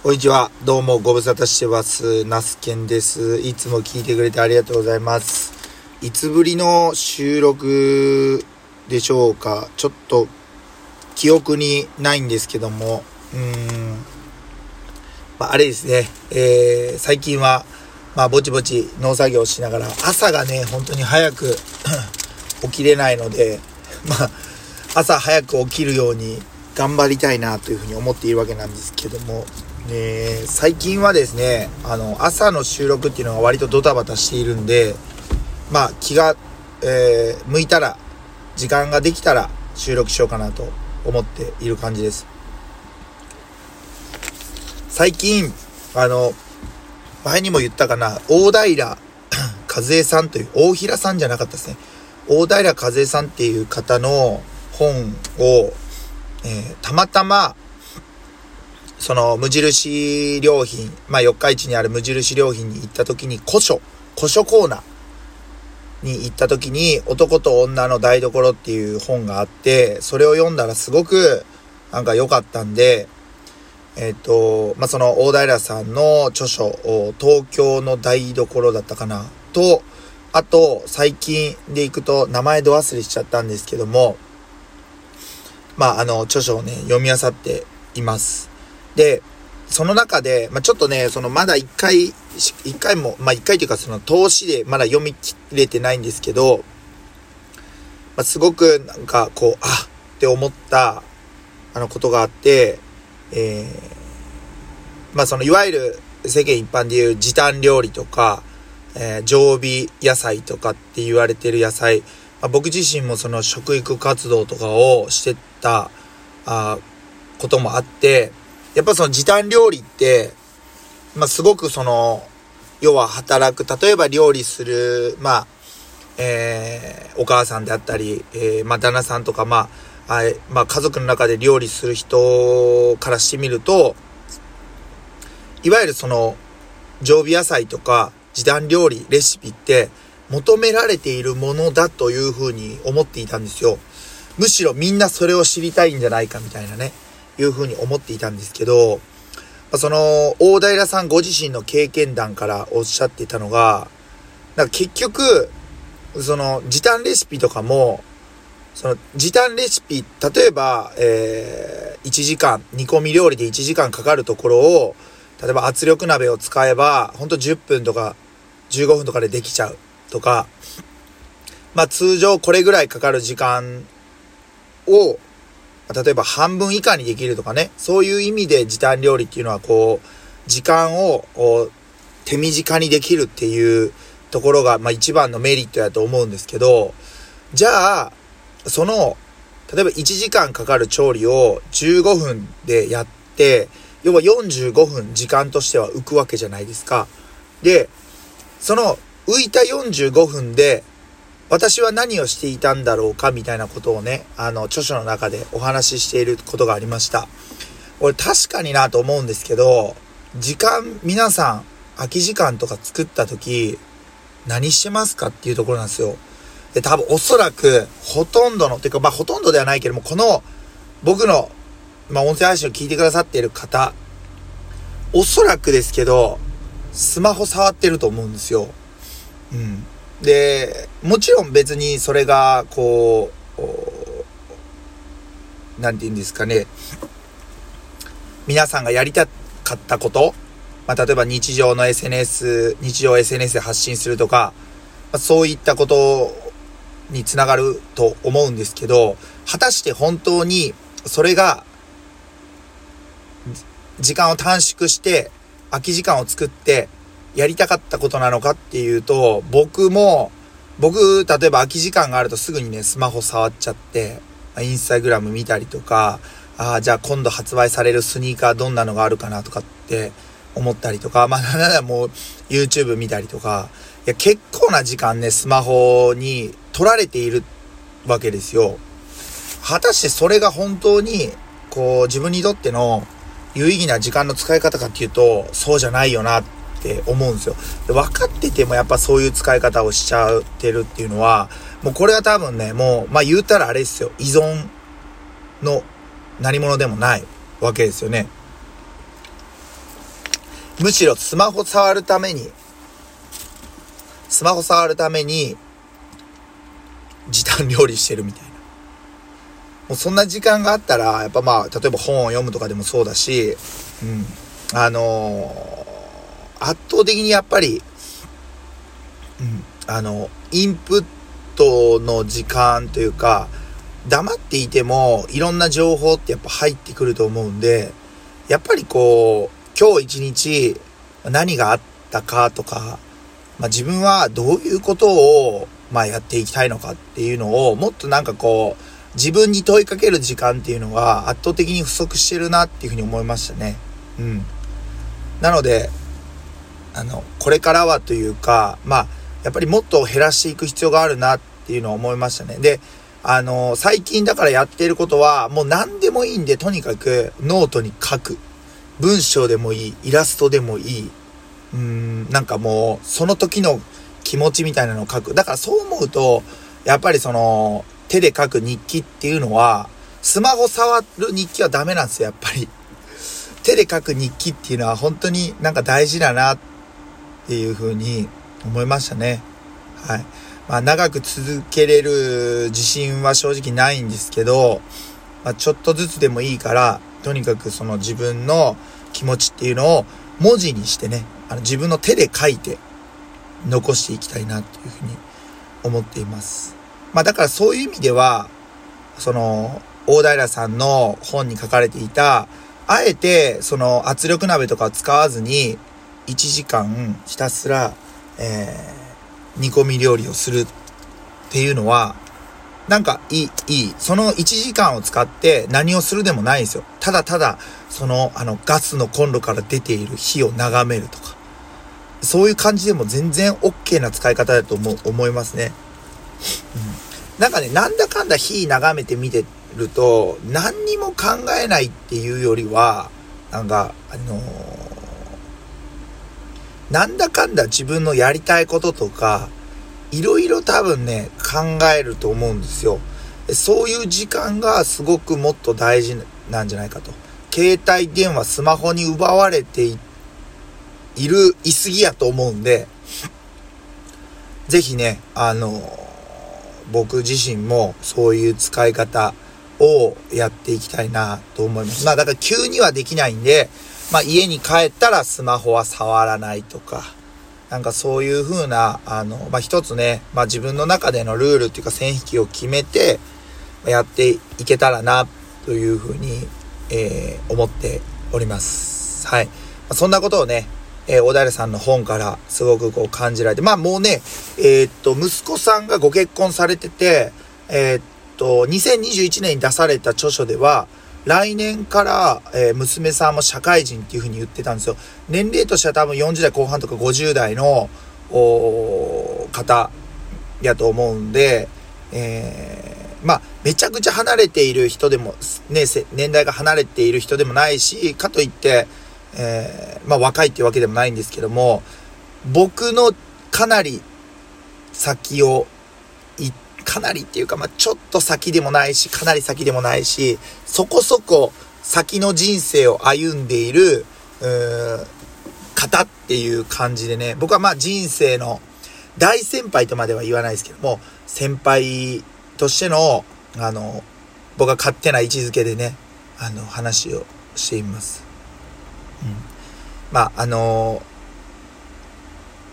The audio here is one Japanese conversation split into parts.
こんにちは。どうもご無沙汰してます。ナスケンです。いつも聞いてくれてありがとうございます。いつぶりの収録でしょうか。ちょっと記憶にないんですけども、うん、まあ、あれですね。えー、最近は、まあ、ぼちぼち農作業しながら、朝がね、本当に早く 起きれないので、まあ、朝早く起きるように頑張りたいなというふうに思っているわけなんですけども、えー最近はですね、あの、朝の収録っていうのが割とドタバタしているんで、まあ、気が、えー向いたら、時間ができたら収録しようかなと思っている感じです。最近、あの、前にも言ったかな、大平 和恵さんという、大平さんじゃなかったですね。大平和恵さんっていう方の本を、えーたまたま、その無印良品、まあ四日市にある無印良品に行った時に古書、古書コーナーに行った時に男と女の台所っていう本があって、それを読んだらすごくなんか良かったんで、えっ、と、まあ、その大平さんの著書、東京の台所だったかな、と、あと、最近でいくと名前ど忘れしちゃったんですけども、まあ、あの、著書をね、読み漁っています。で、その中で、まあ、ちょっとね、そのまだ一回、し一回も、まあ、一回というかその投資でまだ読み切れてないんですけど、まあ、すごくなんかこう、あって思った、あのことがあって、えーまあそのいわゆる世間一般でいう時短料理とか、えー常備野菜とかって言われてる野菜、まあ、僕自身もその食育活動とかをしてた、あこともあって、やっぱその時短料理って、まあすごくその、要は働く、例えば料理する、まあ、えーお母さんであったり、えーまあ旦那さんとか、まあ、あまあ家族の中で料理する人からしてみると、いわゆるその、常備野菜とか時短料理、レシピって求められているものだというふうに思っていたんですよ。むしろみんなそれを知りたいんじゃないかみたいなね、いうふうに思っていたんですけど、その、大平さんご自身の経験談からおっしゃっていたのが、なんか結局、その時短レシピとかも、その時短レシピ、例えば、えー、1時間、煮込み料理で1時間かかるところを、例えば圧力鍋を使えば、ほんと10分とか15分とかでできちゃうとか、まあ通常これぐらいかかる時間を、例えば半分以下にできるとかね、そういう意味で時短料理っていうのはこう、時間を手短にできるっていうところが、まあ一番のメリットやと思うんですけど、じゃあ、その、例えば1時間かかる調理を15分でやって、要は45分時間としては浮くわけじゃないですか。で、その浮いた45分で私は何をしていたんだろうかみたいなことをね、あの、著書の中でお話ししていることがありました。俺確かになと思うんですけど、時間、皆さん、空き時間とか作った時、何してますかっていうところなんですよ。で、多分おそらく、ほとんどの、てかまあほとんどではないけども、この、僕の、まあ音声配信を聞いてくださっている方、おそらくですけど、スマホ触ってると思うんですよ。うん。で、もちろん別にそれが、こう、おなんて言うんですかね、皆さんがやりたかったこと、まあ、例えば日常の SNS、日常 SNS で発信するとか、まあ、そういったことにつながると思うんですけど、果たして本当にそれが、時間を短縮して、空き時間を作って、やりたかったことなのかっていうと、僕も、僕、例えば空き時間があるとすぐにね、スマホ触っちゃって、インスタグラム見たりとか、ああ、じゃあ今度発売されるスニーカーどんなのがあるかなとかって思ったりとか、まあ、なんならもう YouTube 見たりとか、いや、結構な時間ね、スマホに取られているわけですよ。果たしてそれが本当に、こう、自分にとっての有意義な時間の使い方かっていうと、そうじゃないよなっって思うんですよ。で分かっててもやっぱそういう使い方をしちゃってるっていうのは、もうこれは多分ね、もう、まあ言うたらあれですよ。依存の何者でもないわけですよね。むしろスマホ触るために、スマホ触るために、時短料理してるみたいな。もうそんな時間があったら、やっぱまあ、例えば本を読むとかでもそうだし、うん。あのー、圧倒的にやっぱり、うん、あの、インプットの時間というか、黙っていてもいろんな情報ってやっぱ入ってくると思うんで、やっぱりこう、今日一日何があったかとか、まあ、自分はどういうことを、まあ、やっていきたいのかっていうのを、もっとなんかこう、自分に問いかける時間っていうのが圧倒的に不足してるなっていうふうに思いましたね。うん。なので、あの、これからはというか、まあ、やっぱりもっと減らしていく必要があるなっていうのを思いましたね。で、あの、最近だからやっていることは、もう何でもいいんで、とにかくノートに書く。文章でもいい、イラストでもいい。うーん、なんかもう、その時の気持ちみたいなのを書く。だからそう思うと、やっぱりその、手で書く日記っていうのは、スマホ触る日記はダメなんですよ、やっぱり。手で書く日記っていうのは本当になんか大事だなっていうふうに思いましたね。はい。まあ、長く続けれる自信は正直ないんですけど、まあ、ちょっとずつでもいいから、とにかくその自分の気持ちっていうのを文字にしてね、あの自分の手で書いて残していきたいなっていうふうに思っています。まあだからそういう意味では、その、大平さんの本に書かれていた、あえてその圧力鍋とか使わずに1時間ひたすら、えー煮込み料理をするっていうのは、なんかいい、いい。その1時間を使って何をするでもないんですよ。ただただ、その、あの、ガスのコンロから出ている火を眺めるとか。そういう感じでも全然 OK な使い方だと思思いますね。うん。なんかね、なんだかんだ火眺めてみてると、何にも考えないっていうよりは、なんか、あのーなんだかんだ自分のやりたいこととか、いろいろ多分ね、考えると思うんですよ。そういう時間がすごくもっと大事なんじゃないかと。携帯電話、スマホに奪われている、いすぎやと思うんで、ぜひね、あの、僕自身もそういう使い方をやっていきたいなと思います。まあだから急にはできないんで、まあ、家に帰ったらスマホは触らないとか、なんかそういう風な、あの、まあ、一つね、まあ、自分の中でのルールっていうか線引きを決めて、やっていけたらな、という風に、えー、思っております。はい。まあ、そんなことをね、えー、小平さんの本からすごくこう感じられて、まあもうね、えー、っと、息子さんがご結婚されてて、えー、っと、2021年に出された著書では、来年から、えー、娘さんも社会人っていう風に言ってたんですよ。年齢としては多分40代後半とか50代の方やと思うんで、えー、まあ、めちゃくちゃ離れている人でも、ね、年代が離れている人でもないし、かといって、えー、まあ若いっていうわけでもないんですけども、僕のかなり先を、かなりっていうか、まあ、ちょっと先でもないし、かなり先でもないし、そこそこ先の人生を歩んでいる、う方っていう感じでね、僕はまあ人生の大先輩とまでは言わないですけども、先輩としての、あの、僕は勝手な位置づけでね、あの、話をしています。うん。まあ、あの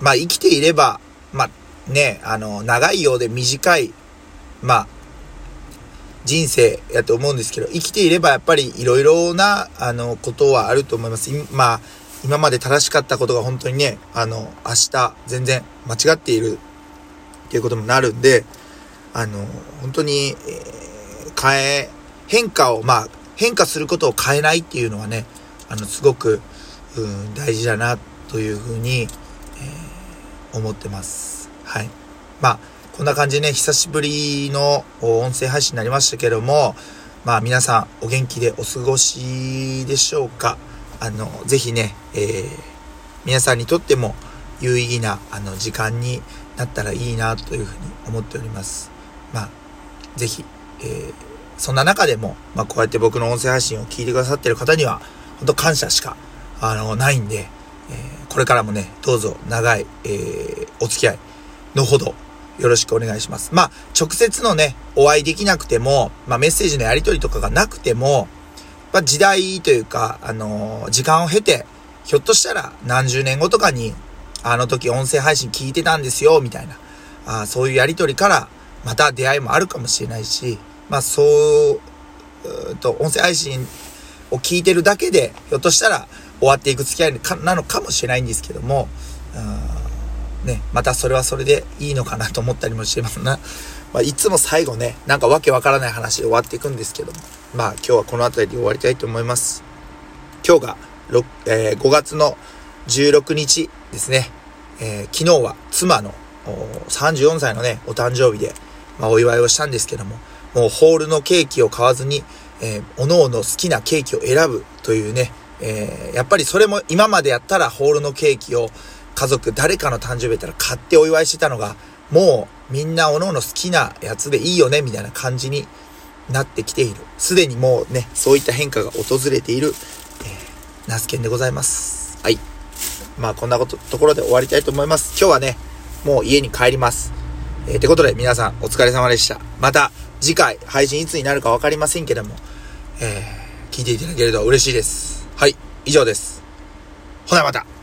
まあ、生きていれば、まあ、ね、あの、長いようで短いまあ、人生やと思うんですけど、生きていればやっぱりいろいろな、あの、ことはあると思います。まあ、今まで正しかったことが本当にね、あの、明日全然間違っているっていうこともなるんで、あの、本当に、えー、変え、変化を、まあ、変化することを変えないっていうのはね、あの、すごく、うん、大事だな、というふうに、えー、思ってます。はい。まあ、こんな感じでね、久しぶりの音声配信になりましたけども、まあ皆さんお元気でお過ごしでしょうか？あの、ぜひね、えー、皆さんにとっても有意義なあの時間になったらいいなというふうに思っております。まあ、ぜひ、えー、そんな中でも、まあこうやって僕の音声配信を聞いてくださってる方には、本当感謝しか、あの、ないんで、えー、これからもね、どうぞ長い、えー、お付き合いのほどよろしくお願いします。まあ、直接のね、お会いできなくても、まあ、メッセージのやり取りとかがなくても、まあ、時代というか、あのー、時間を経て、ひょっとしたら何十年後とかに、あの時音声配信聞いてたんですよ、みたいな、あそういうやり取りから、また出会いもあるかもしれないし、まあ、そう、うと、音声配信を聞いてるだけで、ひょっとしたら終わっていく付き合いなのかもしれないんですけども、ね、またそれはそれでいいのかなと思ったりもしてますな。まあ、いつも最後ね、なんかわけわからない話で終わっていくんですけども、まあ今日はこの辺りで終わりたいと思います。今日が6、えー、5月の16日ですね。えー、昨日は妻の34歳のね、お誕生日で、まあ、お祝いをしたんですけども、もうホールのケーキを買わずに、えー、おのおの好きなケーキを選ぶというね、えー、やっぱりそれも今までやったらホールのケーキを家族誰かの誕生日やったら買ってお祝いしてたのが、もうみんなおのおの好きなやつでいいよね、みたいな感じになってきている。すでにもうね、そういった変化が訪れている、えー、ナスケンでございます。はい。まあこんなこと、ところで終わりたいと思います。今日はね、もう家に帰ります。えー、てことで皆さんお疲れ様でした。また次回配信いつになるかわかりませんけども、えー、聞いていただけると嬉しいです。はい、以上です。ほなまた。